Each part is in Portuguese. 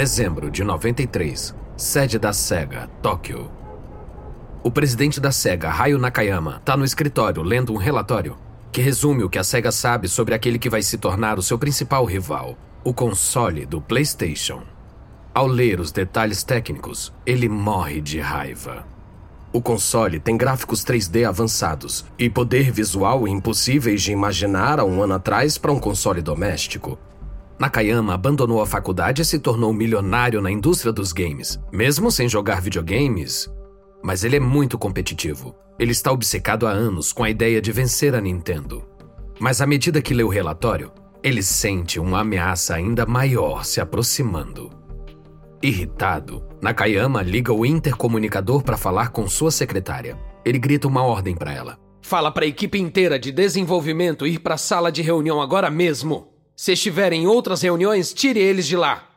dezembro de 93, sede da SEGA, Tóquio. O presidente da SEGA, Hayo Nakayama, está no escritório lendo um relatório que resume o que a SEGA sabe sobre aquele que vai se tornar o seu principal rival, o console do PlayStation. Ao ler os detalhes técnicos, ele morre de raiva. O console tem gráficos 3D avançados e poder visual impossíveis de imaginar há um ano atrás para um console doméstico. Nakayama abandonou a faculdade e se tornou milionário na indústria dos games, mesmo sem jogar videogames. Mas ele é muito competitivo. Ele está obcecado há anos com a ideia de vencer a Nintendo. Mas à medida que lê o relatório, ele sente uma ameaça ainda maior se aproximando. Irritado, Nakayama liga o intercomunicador para falar com sua secretária. Ele grita uma ordem para ela. Fala para a equipe inteira de desenvolvimento ir para a sala de reunião agora mesmo. Se estiverem em outras reuniões, tire eles de lá.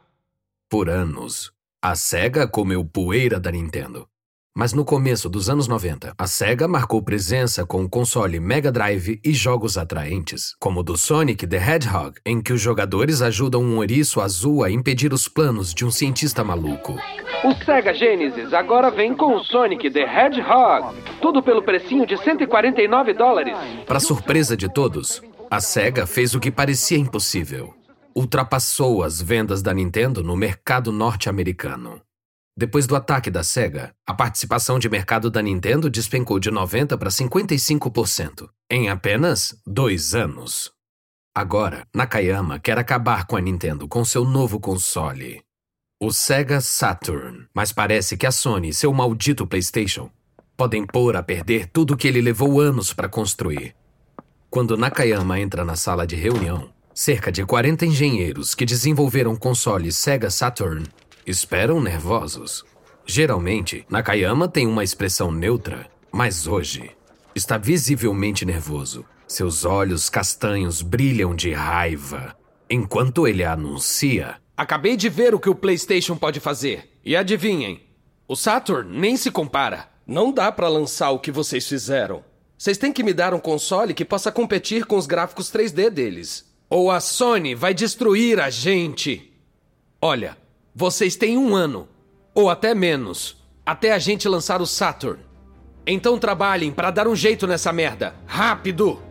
Por anos, a SEGA comeu poeira da Nintendo. Mas no começo dos anos 90, a SEGA marcou presença com o console Mega Drive e jogos atraentes, como o do Sonic the Hedgehog, em que os jogadores ajudam um ouriço azul a impedir os planos de um cientista maluco. O Sega Genesis agora vem com o Sonic the Hedgehog. Tudo pelo precinho de 149 dólares. Para surpresa de todos, a SEGA fez o que parecia impossível. Ultrapassou as vendas da Nintendo no mercado norte-americano. Depois do ataque da SEGA, a participação de mercado da Nintendo despencou de 90% para 55%, em apenas dois anos. Agora, Nakayama quer acabar com a Nintendo com seu novo console, o Sega Saturn. Mas parece que a Sony e seu maldito PlayStation podem pôr a perder tudo que ele levou anos para construir. Quando Nakayama entra na sala de reunião, cerca de 40 engenheiros que desenvolveram o console Sega Saturn Esperam nervosos. Geralmente, Nakayama tem uma expressão neutra, mas hoje está visivelmente nervoso. Seus olhos castanhos brilham de raiva enquanto ele anuncia. Acabei de ver o que o PlayStation pode fazer. E adivinhem, o Saturn nem se compara. Não dá para lançar o que vocês fizeram. Vocês têm que me dar um console que possa competir com os gráficos 3D deles. Ou a Sony vai destruir a gente. Olha, vocês têm um ano, ou até menos, até a gente lançar o Saturn. Então trabalhem para dar um jeito nessa merda. Rápido!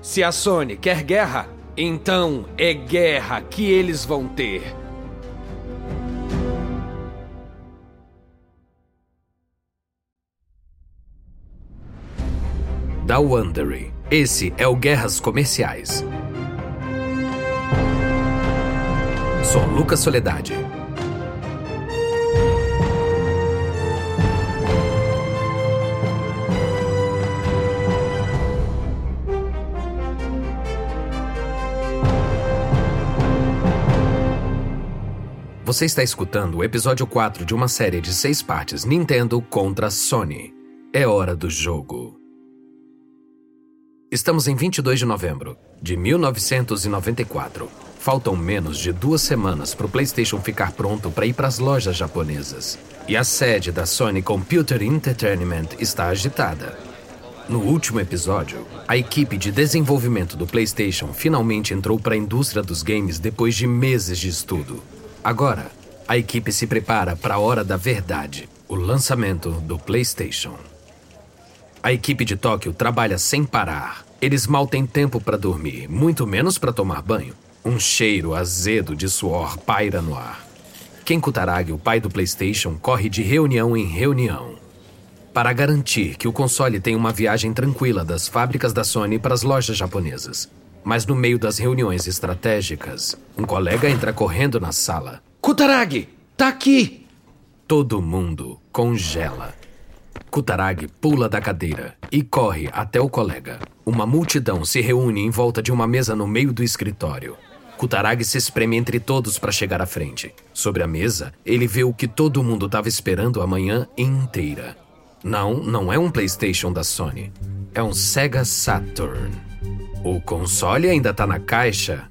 Se a Sony quer guerra, então é guerra que eles vão ter. Da Wondery. Esse é o Guerras Comerciais. Sou Lucas Soledade. Você está escutando o episódio 4 de uma série de seis partes Nintendo contra Sony. É hora do jogo. Estamos em 22 de novembro de 1994. Faltam menos de duas semanas para o PlayStation ficar pronto para ir para as lojas japonesas. E a sede da Sony Computer Entertainment está agitada. No último episódio, a equipe de desenvolvimento do PlayStation finalmente entrou para a indústria dos games depois de meses de estudo. Agora, a equipe se prepara para a hora da verdade o lançamento do PlayStation. A equipe de Tóquio trabalha sem parar. Eles mal têm tempo para dormir, muito menos para tomar banho. Um cheiro azedo de suor paira no ar. Ken Kutaragi, o pai do PlayStation, corre de reunião em reunião para garantir que o console tenha uma viagem tranquila das fábricas da Sony para as lojas japonesas. Mas no meio das reuniões estratégicas, um colega entra correndo na sala. Kutaragi, tá aqui! Todo mundo congela. Kutaragi pula da cadeira e corre até o colega. Uma multidão se reúne em volta de uma mesa no meio do escritório. Kutaragi se espreme entre todos para chegar à frente. Sobre a mesa, ele vê o que todo mundo estava esperando a manhã inteira. Não, não é um PlayStation da Sony. É um Sega Saturn. O console ainda está na caixa,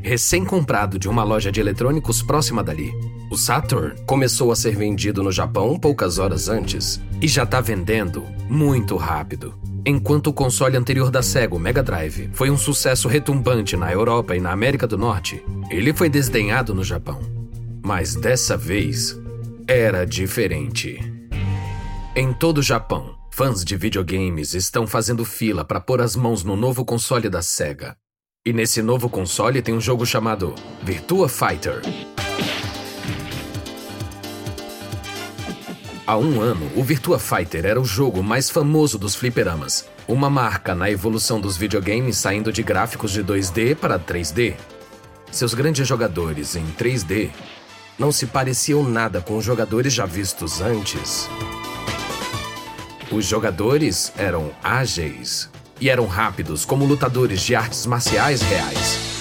recém-comprado de uma loja de eletrônicos próxima dali. O Saturn começou a ser vendido no Japão poucas horas antes e já está vendendo muito rápido. Enquanto o console anterior da Sega, o Mega Drive, foi um sucesso retumbante na Europa e na América do Norte, ele foi desdenhado no Japão. Mas dessa vez era diferente. Em todo o Japão, fãs de videogames estão fazendo fila para pôr as mãos no novo console da Sega. E nesse novo console tem um jogo chamado Virtua Fighter. Há um ano, o Virtua Fighter era o jogo mais famoso dos fliperamas, uma marca na evolução dos videogames saindo de gráficos de 2D para 3D. Seus grandes jogadores em 3D não se pareciam nada com os jogadores já vistos antes. Os jogadores eram ágeis e eram rápidos como lutadores de artes marciais reais.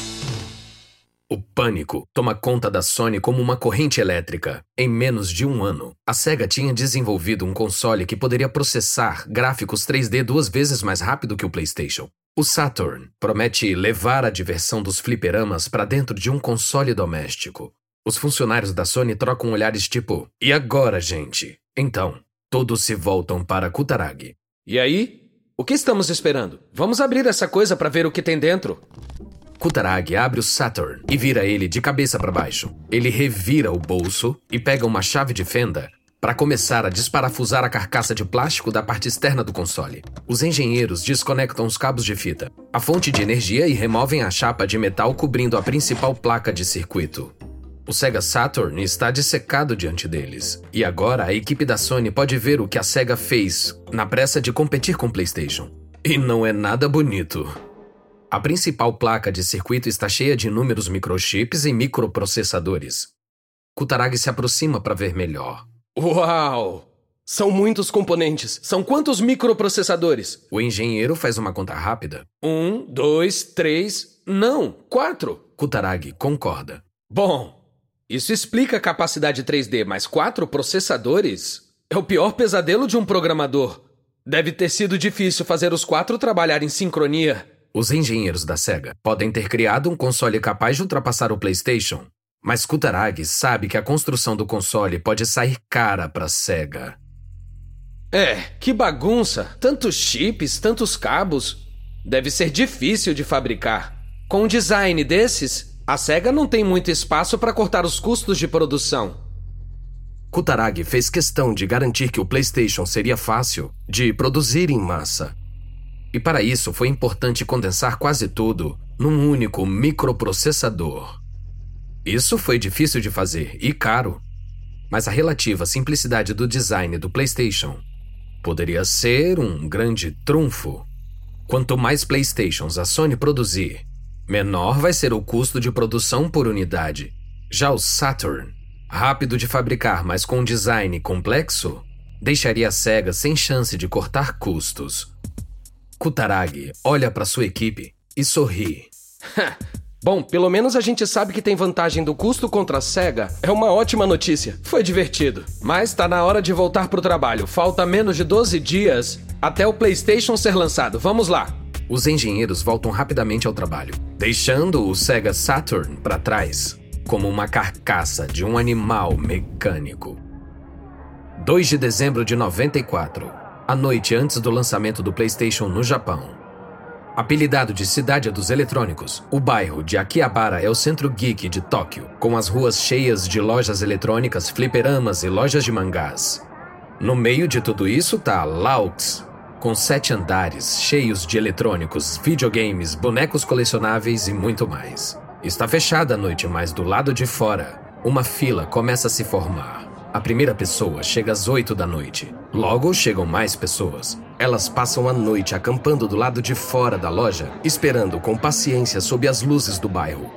Pânico toma conta da Sony como uma corrente elétrica. Em menos de um ano, a SEGA tinha desenvolvido um console que poderia processar gráficos 3D duas vezes mais rápido que o PlayStation. O Saturn promete levar a diversão dos fliperamas para dentro de um console doméstico. Os funcionários da Sony trocam olhares tipo: E agora, gente? Então, todos se voltam para Kutaragi. E aí? O que estamos esperando? Vamos abrir essa coisa para ver o que tem dentro. Kutaragi abre o Saturn e vira ele de cabeça para baixo. Ele revira o bolso e pega uma chave de fenda para começar a desparafusar a carcaça de plástico da parte externa do console. Os engenheiros desconectam os cabos de fita, a fonte de energia e removem a chapa de metal cobrindo a principal placa de circuito. O Sega Saturn está dissecado diante deles, e agora a equipe da Sony pode ver o que a Sega fez na pressa de competir com o PlayStation. E não é nada bonito. A principal placa de circuito está cheia de inúmeros microchips e microprocessadores. Kutaragi se aproxima para ver melhor. Uau! São muitos componentes. São quantos microprocessadores? O engenheiro faz uma conta rápida. Um, dois, três. Não, quatro. Kutaragi concorda. Bom, isso explica a capacidade 3D, mas quatro processadores? É o pior pesadelo de um programador. Deve ter sido difícil fazer os quatro trabalhar em sincronia. Os engenheiros da SEGA podem ter criado um console capaz de ultrapassar o PlayStation, mas Kutaragi sabe que a construção do console pode sair cara para a SEGA. É, que bagunça! Tantos chips, tantos cabos. Deve ser difícil de fabricar. Com um design desses, a SEGA não tem muito espaço para cortar os custos de produção. Kutaragi fez questão de garantir que o PlayStation seria fácil de produzir em massa. E para isso foi importante condensar quase tudo num único microprocessador. Isso foi difícil de fazer e caro, mas a relativa simplicidade do design do PlayStation poderia ser um grande trunfo. Quanto mais PlayStations a Sony produzir, menor vai ser o custo de produção por unidade. Já o Saturn, rápido de fabricar, mas com um design complexo, deixaria a SEGA sem chance de cortar custos. Kutaragi olha para sua equipe e sorri. Bom, pelo menos a gente sabe que tem vantagem do custo contra a SEGA. É uma ótima notícia. Foi divertido. Mas tá na hora de voltar pro trabalho. Falta menos de 12 dias até o PlayStation ser lançado. Vamos lá. Os engenheiros voltam rapidamente ao trabalho, deixando o Sega Saturn para trás, como uma carcaça de um animal mecânico. 2 de dezembro de 94 a noite antes do lançamento do PlayStation no Japão. Apelidado de Cidade dos Eletrônicos, o bairro de Akihabara é o centro geek de Tóquio, com as ruas cheias de lojas eletrônicas, fliperamas e lojas de mangás. No meio de tudo isso tá Laux, com sete andares cheios de eletrônicos, videogames, bonecos colecionáveis e muito mais. Está fechada a noite, mas do lado de fora, uma fila começa a se formar. A primeira pessoa chega às 8 da noite. Logo chegam mais pessoas. Elas passam a noite acampando do lado de fora da loja, esperando com paciência sob as luzes do bairro.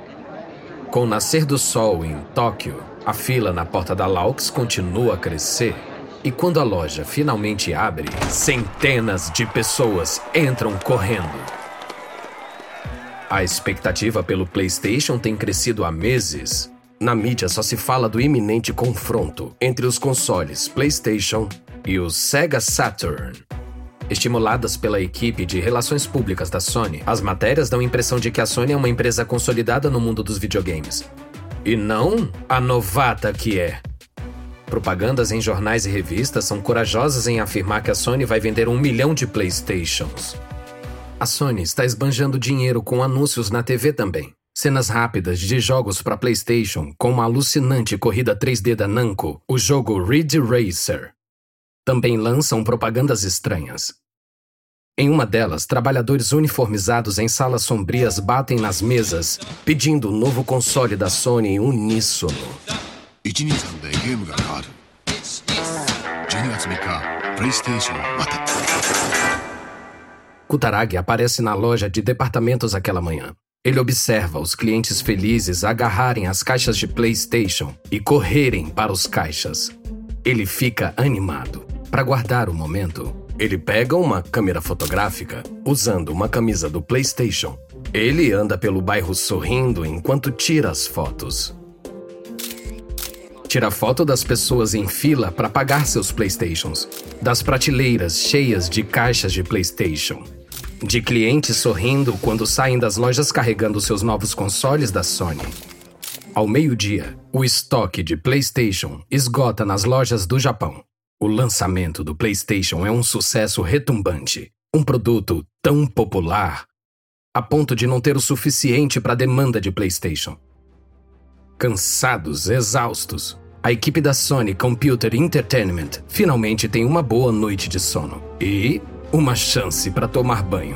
Com o nascer do sol em Tóquio, a fila na porta da Laux continua a crescer. E quando a loja finalmente abre, centenas de pessoas entram correndo. A expectativa pelo PlayStation tem crescido há meses na mídia só se fala do iminente confronto entre os consoles PlayStation e o Sega Saturn. Estimuladas pela equipe de relações públicas da Sony, as matérias dão a impressão de que a Sony é uma empresa consolidada no mundo dos videogames. E não a novata que é. Propagandas em jornais e revistas são corajosas em afirmar que a Sony vai vender um milhão de PlayStations. A Sony está esbanjando dinheiro com anúncios na TV também. Cenas rápidas de jogos para PlayStation, como a alucinante corrida 3D da Namco, o jogo Ridge Racer. Também lançam propagandas estranhas. Em uma delas, trabalhadores uniformizados em salas sombrias batem nas mesas, pedindo o novo console da Sony em uníssono. Kutaragi aparece na loja de departamentos aquela manhã. Ele observa os clientes felizes agarrarem as caixas de PlayStation e correrem para os caixas. Ele fica animado. Para guardar o momento, ele pega uma câmera fotográfica usando uma camisa do PlayStation. Ele anda pelo bairro sorrindo enquanto tira as fotos. Tira foto das pessoas em fila para pagar seus PlayStations, das prateleiras cheias de caixas de PlayStation de clientes sorrindo quando saem das lojas carregando seus novos consoles da Sony. Ao meio-dia, o estoque de PlayStation esgota nas lojas do Japão. O lançamento do PlayStation é um sucesso retumbante, um produto tão popular a ponto de não ter o suficiente para a demanda de PlayStation. Cansados, exaustos, a equipe da Sony Computer Entertainment finalmente tem uma boa noite de sono e uma chance para tomar banho.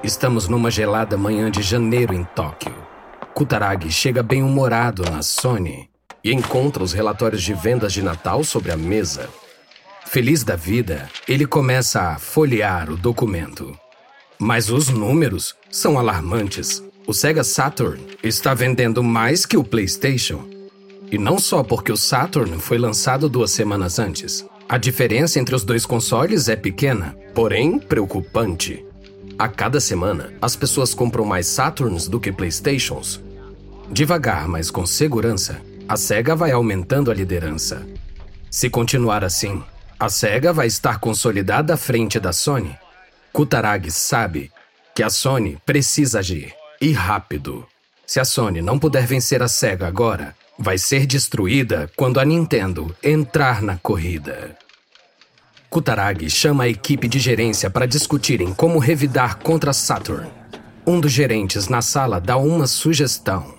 Estamos numa gelada manhã de janeiro em Tóquio. Kutaragi chega bem-humorado na Sony e encontra os relatórios de vendas de Natal sobre a mesa. Feliz da vida, ele começa a folhear o documento. Mas os números são alarmantes. O Sega Saturn está vendendo mais que o PlayStation. E não só porque o Saturn foi lançado duas semanas antes. A diferença entre os dois consoles é pequena, porém preocupante. A cada semana, as pessoas compram mais Saturns do que PlayStations. Devagar, mas com segurança, a Sega vai aumentando a liderança. Se continuar assim, a Sega vai estar consolidada à frente da Sony. Kutaragi sabe que a Sony precisa agir. E rápido. Se a Sony não puder vencer a SEGA agora, vai ser destruída quando a Nintendo entrar na corrida. Kutaragi chama a equipe de gerência para discutirem como revidar contra Saturn. Um dos gerentes na sala dá uma sugestão.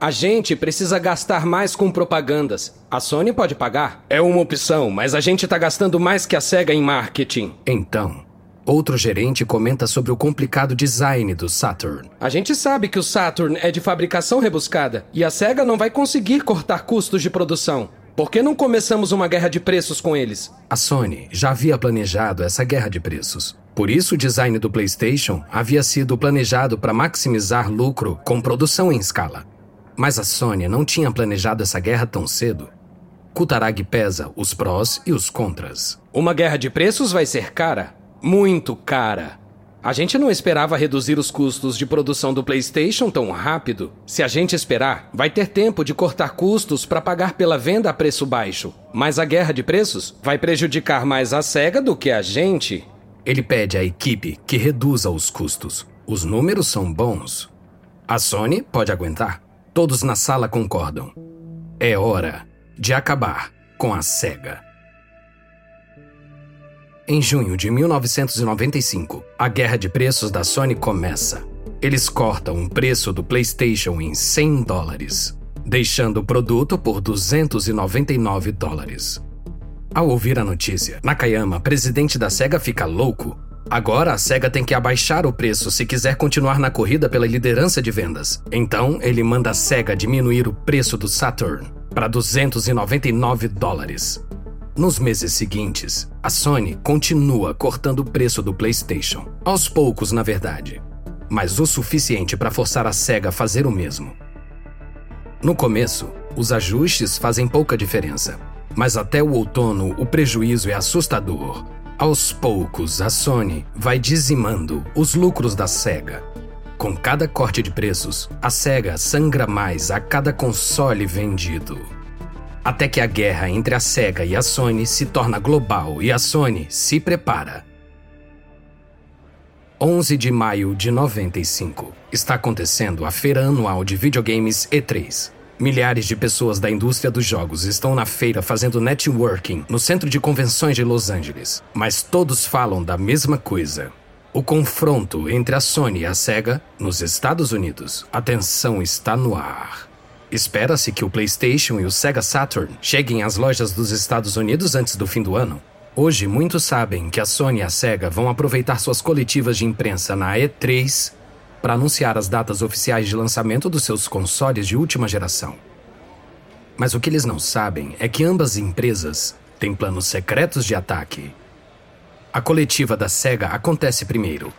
A gente precisa gastar mais com propagandas. A Sony pode pagar. É uma opção, mas a gente está gastando mais que a SEGA em marketing. Então, Outro gerente comenta sobre o complicado design do Saturn. A gente sabe que o Saturn é de fabricação rebuscada e a SEGA não vai conseguir cortar custos de produção. Por que não começamos uma guerra de preços com eles? A Sony já havia planejado essa guerra de preços. Por isso, o design do PlayStation havia sido planejado para maximizar lucro com produção em escala. Mas a Sony não tinha planejado essa guerra tão cedo. Kutaragi pesa os prós e os contras. Uma guerra de preços vai ser cara, muito cara. A gente não esperava reduzir os custos de produção do PlayStation tão rápido. Se a gente esperar, vai ter tempo de cortar custos para pagar pela venda a preço baixo. Mas a guerra de preços vai prejudicar mais a SEGA do que a gente. Ele pede à equipe que reduza os custos. Os números são bons. A Sony pode aguentar. Todos na sala concordam. É hora de acabar com a SEGA. Em junho de 1995, a guerra de preços da Sony começa. Eles cortam o preço do PlayStation em 100 dólares, deixando o produto por 299 dólares. Ao ouvir a notícia, Nakayama, presidente da SEGA, fica louco. Agora a SEGA tem que abaixar o preço se quiser continuar na corrida pela liderança de vendas. Então ele manda a SEGA diminuir o preço do Saturn para 299 dólares. Nos meses seguintes, a Sony continua cortando o preço do PlayStation. Aos poucos, na verdade. Mas o suficiente para forçar a SEGA a fazer o mesmo. No começo, os ajustes fazem pouca diferença. Mas até o outono, o prejuízo é assustador. Aos poucos, a Sony vai dizimando os lucros da SEGA. Com cada corte de preços, a SEGA sangra mais a cada console vendido até que a guerra entre a SEGA e a Sony se torna global e a Sony se prepara. 11 de maio de 95. Está acontecendo a feira anual de videogames E3. Milhares de pessoas da indústria dos jogos estão na feira fazendo networking no centro de convenções de Los Angeles, mas todos falam da mesma coisa. O confronto entre a Sony e a Sega nos Estados Unidos. A tensão está no ar. Espera-se que o PlayStation e o Sega Saturn cheguem às lojas dos Estados Unidos antes do fim do ano. Hoje, muitos sabem que a Sony e a Sega vão aproveitar suas coletivas de imprensa na E3 para anunciar as datas oficiais de lançamento dos seus consoles de última geração. Mas o que eles não sabem é que ambas empresas têm planos secretos de ataque. A coletiva da SEGA acontece primeiro.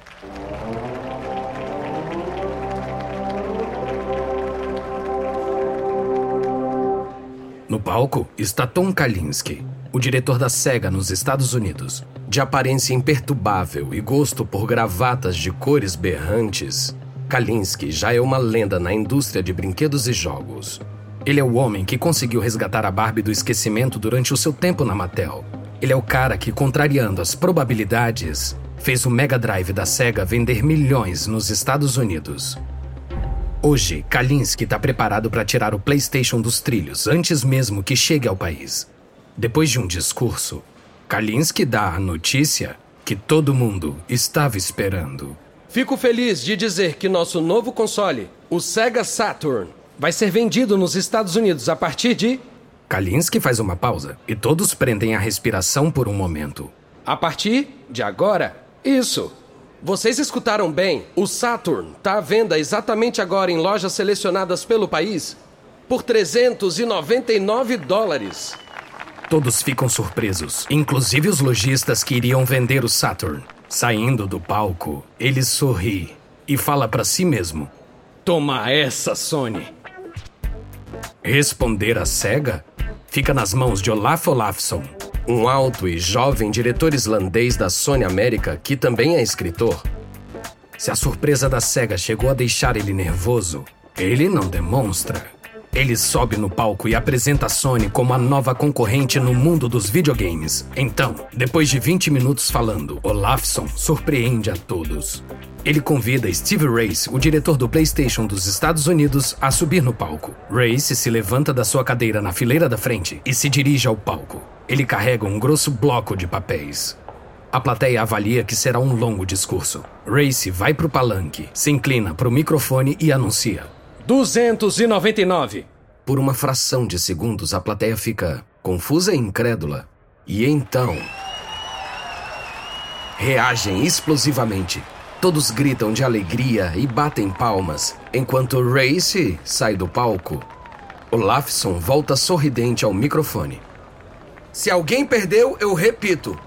No palco está Tom Kalinske, o diretor da SEGA nos Estados Unidos, de aparência imperturbável e gosto por gravatas de cores berrantes, Kalinske já é uma lenda na indústria de brinquedos e jogos. Ele é o homem que conseguiu resgatar a Barbie do esquecimento durante o seu tempo na Mattel. Ele é o cara que, contrariando as probabilidades, fez o Mega Drive da Sega vender milhões nos Estados Unidos. Hoje, Kalinske está preparado para tirar o PlayStation dos trilhos antes mesmo que chegue ao país. Depois de um discurso, Kalinske dá a notícia que todo mundo estava esperando. Fico feliz de dizer que nosso novo console, o Sega Saturn, vai ser vendido nos Estados Unidos a partir de. Kalinske faz uma pausa e todos prendem a respiração por um momento. A partir de agora? Isso. Vocês escutaram bem? O Saturn está à venda exatamente agora em lojas selecionadas pelo país por 399 dólares. Todos ficam surpresos, inclusive os lojistas que iriam vender o Saturn. Saindo do palco, ele sorri e fala para si mesmo: Toma essa, Sony. Responder a cega fica nas mãos de Olaf Olafsson, um alto e jovem diretor islandês da Sony América que também é escritor. Se a surpresa da cega chegou a deixar ele nervoso, ele não demonstra. Ele sobe no palco e apresenta a Sony como a nova concorrente no mundo dos videogames. Então, depois de 20 minutos falando, Olafson surpreende a todos. Ele convida Steve Race, o diretor do PlayStation dos Estados Unidos, a subir no palco. Race se levanta da sua cadeira na fileira da frente e se dirige ao palco. Ele carrega um grosso bloco de papéis. A plateia avalia que será um longo discurso. Race vai pro palanque, se inclina pro microfone e anuncia: 299. Por uma fração de segundos, a plateia fica confusa e incrédula. E então. Reagem explosivamente. Todos gritam de alegria e batem palmas, enquanto Race sai do palco. Olafson volta sorridente ao microfone. Se alguém perdeu, eu repito.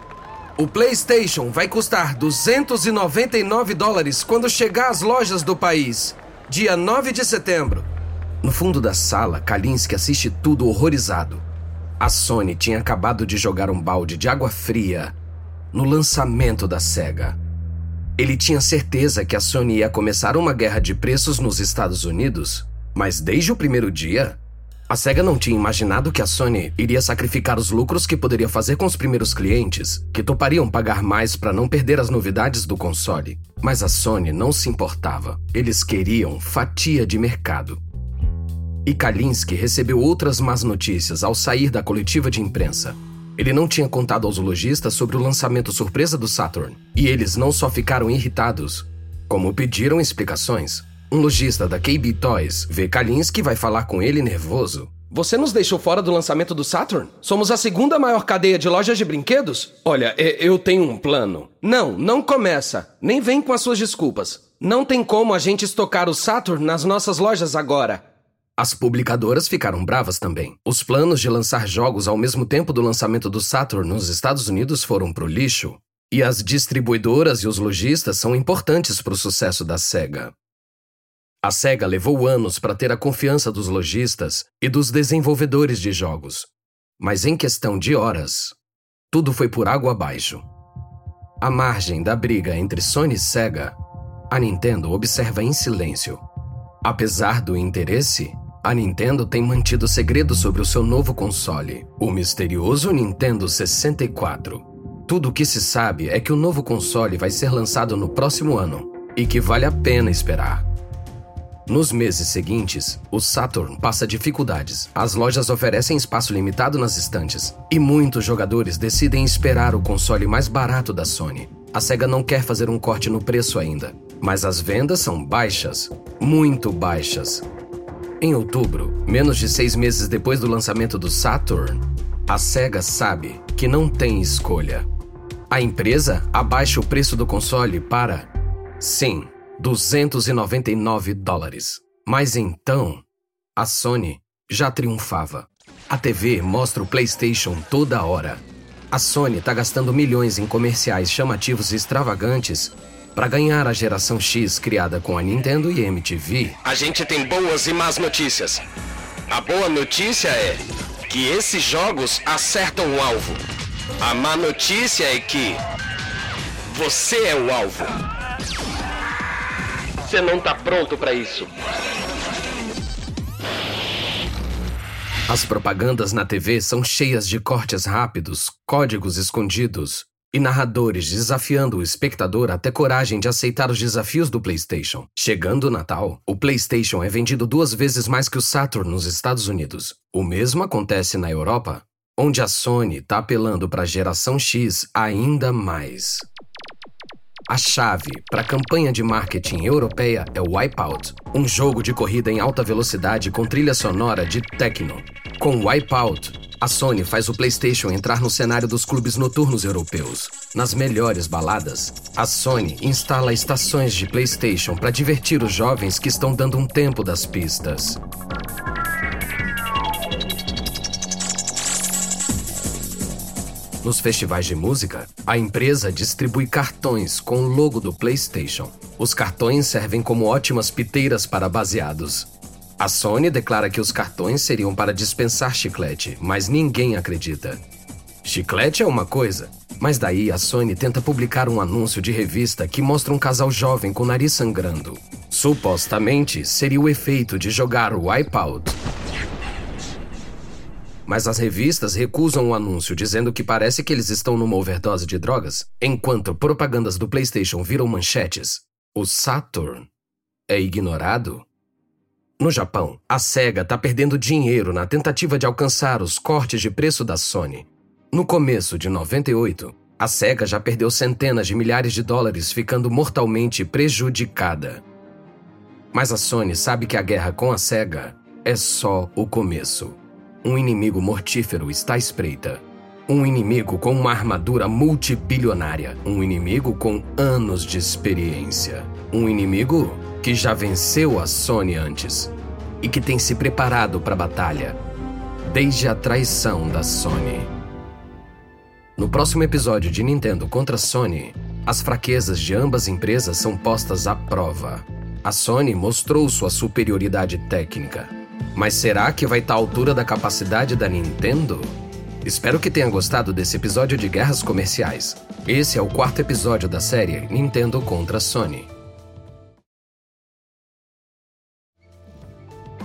O PlayStation vai custar 299 dólares quando chegar às lojas do país dia 9 de setembro. No fundo da sala, Kalinski assiste tudo horrorizado. A Sony tinha acabado de jogar um balde de água fria no lançamento da SEGA. Ele tinha certeza que a Sony ia começar uma guerra de preços nos Estados Unidos, mas desde o primeiro dia, a SEGA não tinha imaginado que a Sony iria sacrificar os lucros que poderia fazer com os primeiros clientes, que topariam pagar mais para não perder as novidades do console. Mas a Sony não se importava. Eles queriam fatia de mercado. E Kalinski recebeu outras más notícias ao sair da coletiva de imprensa. Ele não tinha contado aos lojistas sobre o lançamento surpresa do Saturn, e eles não só ficaram irritados, como pediram explicações. Um lojista da KB Toys vê Kalinski vai falar com ele nervoso. Você nos deixou fora do lançamento do Saturn? Somos a segunda maior cadeia de lojas de brinquedos? Olha, eu tenho um plano. Não, não começa. Nem vem com as suas desculpas. Não tem como a gente estocar o Saturn nas nossas lojas agora. As publicadoras ficaram bravas também. Os planos de lançar jogos ao mesmo tempo do lançamento do Saturn nos Estados Unidos foram pro lixo. E as distribuidoras e os lojistas são importantes para o sucesso da SEGA. A SEGA levou anos para ter a confiança dos lojistas e dos desenvolvedores de jogos. Mas em questão de horas, tudo foi por água abaixo. À margem da briga entre Sony e SEGA, a Nintendo observa em silêncio. Apesar do interesse, a Nintendo tem mantido segredo sobre o seu novo console, o misterioso Nintendo 64. Tudo o que se sabe é que o novo console vai ser lançado no próximo ano e que vale a pena esperar. Nos meses seguintes, o Saturn passa dificuldades. As lojas oferecem espaço limitado nas estantes e muitos jogadores decidem esperar o console mais barato da Sony. A Sega não quer fazer um corte no preço ainda, mas as vendas são baixas, muito baixas. Em outubro, menos de seis meses depois do lançamento do Saturn, a Sega sabe que não tem escolha. A empresa abaixa o preço do console para, sim, 299 dólares. Mas então, a Sony já triunfava. A TV mostra o PlayStation toda hora. A Sony está gastando milhões em comerciais chamativos e extravagantes para ganhar a geração X criada com a Nintendo e MTV. A gente tem boas e más notícias. A boa notícia é que esses jogos acertam o alvo. A má notícia é que você é o alvo. Você não tá pronto para isso. As propagandas na TV são cheias de cortes rápidos, códigos escondidos e narradores desafiando o espectador a ter coragem de aceitar os desafios do PlayStation. Chegando o Natal, o PlayStation é vendido duas vezes mais que o Saturn nos Estados Unidos. O mesmo acontece na Europa, onde a Sony está apelando para a geração X ainda mais. A chave para a campanha de marketing europeia é o Wipeout, um jogo de corrida em alta velocidade com trilha sonora de techno. Com Wipeout, a Sony faz o PlayStation entrar no cenário dos clubes noturnos europeus. Nas melhores baladas, a Sony instala estações de PlayStation para divertir os jovens que estão dando um tempo das pistas. Nos festivais de música, a empresa distribui cartões com o logo do PlayStation. Os cartões servem como ótimas piteiras para baseados. A Sony declara que os cartões seriam para dispensar chiclete, mas ninguém acredita. Chiclete é uma coisa, mas daí a Sony tenta publicar um anúncio de revista que mostra um casal jovem com o nariz sangrando. Supostamente seria o efeito de jogar o Wipeout mas as revistas recusam o anúncio dizendo que parece que eles estão numa overdose de drogas, enquanto propagandas do PlayStation viram manchetes. O Saturn é ignorado? No Japão, a Sega está perdendo dinheiro na tentativa de alcançar os cortes de preço da Sony. No começo de 98, a Sega já perdeu centenas de milhares de dólares, ficando mortalmente prejudicada. Mas a Sony sabe que a guerra com a Sega é só o começo. Um inimigo mortífero está à espreita. Um inimigo com uma armadura multibilionária. Um inimigo com anos de experiência. Um inimigo que já venceu a Sony antes e que tem se preparado para a batalha desde a traição da Sony. No próximo episódio de Nintendo contra Sony, as fraquezas de ambas empresas são postas à prova. A Sony mostrou sua superioridade técnica mas será que vai estar à altura da capacidade da Nintendo? Espero que tenha gostado desse episódio de Guerras Comerciais. Esse é o quarto episódio da série Nintendo contra Sony.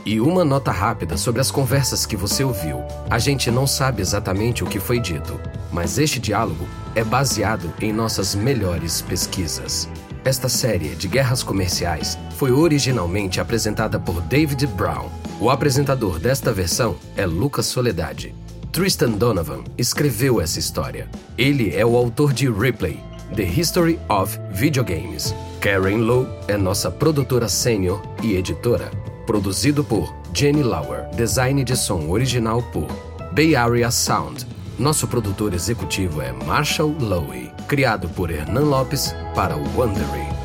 E uma nota rápida sobre as conversas que você ouviu. A gente não sabe exatamente o que foi dito, mas este diálogo é baseado em nossas melhores pesquisas. Esta série de guerras comerciais foi originalmente apresentada por David Brown. O apresentador desta versão é Lucas Soledade. Tristan Donovan escreveu essa história. Ele é o autor de Ripley, The History of Video Games. Karen Lowe é nossa produtora sênior e editora. Produzido por Jenny Lauer. Design de som original por Bay Area Sound. Nosso produtor executivo é Marshall Lowe criado por Hernan Lopes para o Wondery.